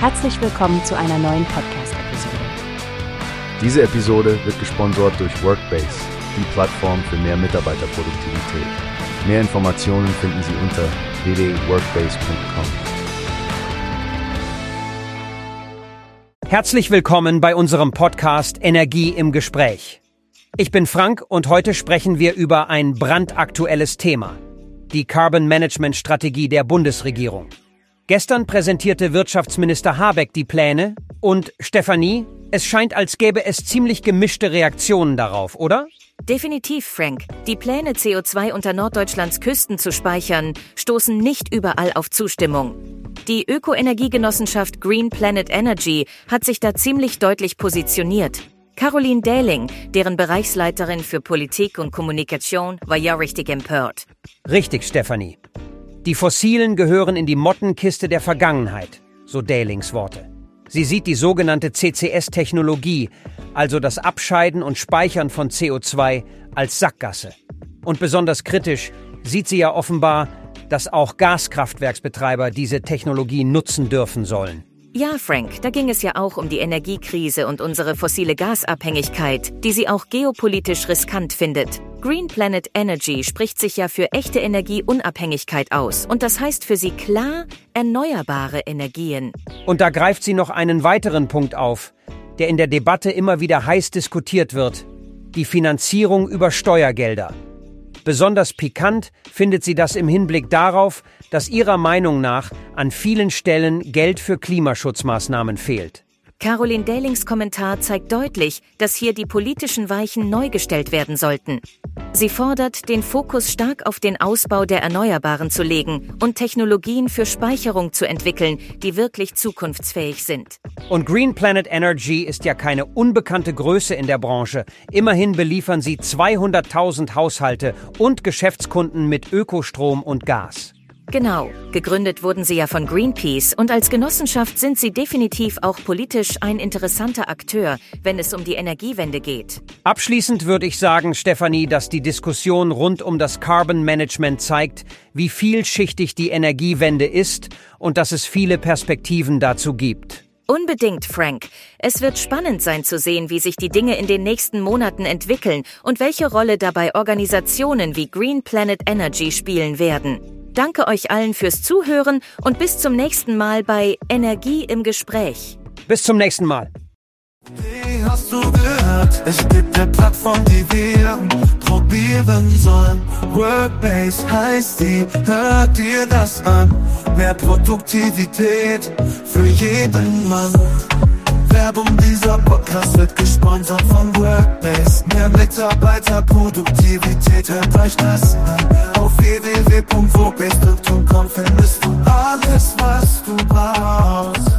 Herzlich willkommen zu einer neuen Podcast-Episode. Diese Episode wird gesponsert durch Workbase, die Plattform für mehr Mitarbeiterproduktivität. Mehr Informationen finden Sie unter www.workbase.com. Herzlich willkommen bei unserem Podcast Energie im Gespräch. Ich bin Frank und heute sprechen wir über ein brandaktuelles Thema, die Carbon Management Strategie der Bundesregierung. Gestern präsentierte Wirtschaftsminister Habeck die Pläne und Stefanie, es scheint, als gäbe es ziemlich gemischte Reaktionen darauf, oder? Definitiv, Frank. Die Pläne, CO2 unter Norddeutschlands Küsten zu speichern, stoßen nicht überall auf Zustimmung. Die Ökoenergiegenossenschaft Green Planet Energy hat sich da ziemlich deutlich positioniert. Caroline Dähling, deren Bereichsleiterin für Politik und Kommunikation, war ja richtig empört. Richtig, Stefanie. Die Fossilen gehören in die Mottenkiste der Vergangenheit, so Dalings Worte. Sie sieht die sogenannte CCS-Technologie, also das Abscheiden und Speichern von CO2, als Sackgasse. Und besonders kritisch sieht sie ja offenbar, dass auch Gaskraftwerksbetreiber diese Technologie nutzen dürfen sollen. Ja, Frank, da ging es ja auch um die Energiekrise und unsere fossile Gasabhängigkeit, die sie auch geopolitisch riskant findet. Green Planet Energy spricht sich ja für echte Energieunabhängigkeit aus und das heißt für sie klar erneuerbare Energien. Und da greift sie noch einen weiteren Punkt auf, der in der Debatte immer wieder heiß diskutiert wird. Die Finanzierung über Steuergelder. Besonders pikant findet sie das im Hinblick darauf, dass ihrer Meinung nach an vielen Stellen Geld für Klimaschutzmaßnahmen fehlt. Caroline Dahlings Kommentar zeigt deutlich, dass hier die politischen Weichen neu gestellt werden sollten. Sie fordert, den Fokus stark auf den Ausbau der Erneuerbaren zu legen und Technologien für Speicherung zu entwickeln, die wirklich zukunftsfähig sind. Und Green Planet Energy ist ja keine unbekannte Größe in der Branche. Immerhin beliefern sie 200.000 Haushalte und Geschäftskunden mit Ökostrom und Gas. Genau. Gegründet wurden sie ja von Greenpeace und als Genossenschaft sind sie definitiv auch politisch ein interessanter Akteur, wenn es um die Energiewende geht. Abschließend würde ich sagen, Stefanie, dass die Diskussion rund um das Carbon Management zeigt, wie vielschichtig die Energiewende ist und dass es viele Perspektiven dazu gibt. Unbedingt, Frank. Es wird spannend sein zu sehen, wie sich die Dinge in den nächsten Monaten entwickeln und welche Rolle dabei Organisationen wie Green Planet Energy spielen werden. Danke euch allen fürs Zuhören und bis zum nächsten Mal bei Energie im Gespräch. Bis zum nächsten Mal. Wie hast du gehört? Es gibt eine Plattform, die wir probieren sollen. Workbase heißt die, hört dir das an? Mehr Produktivität für jeden Mann. Werbung, dieser Podcast wird gesponsert von Workbase. Mehr Mitarbeiterproduktivität, hört euch das an. Auf www.workbase.com findest du alles, was du brauchst.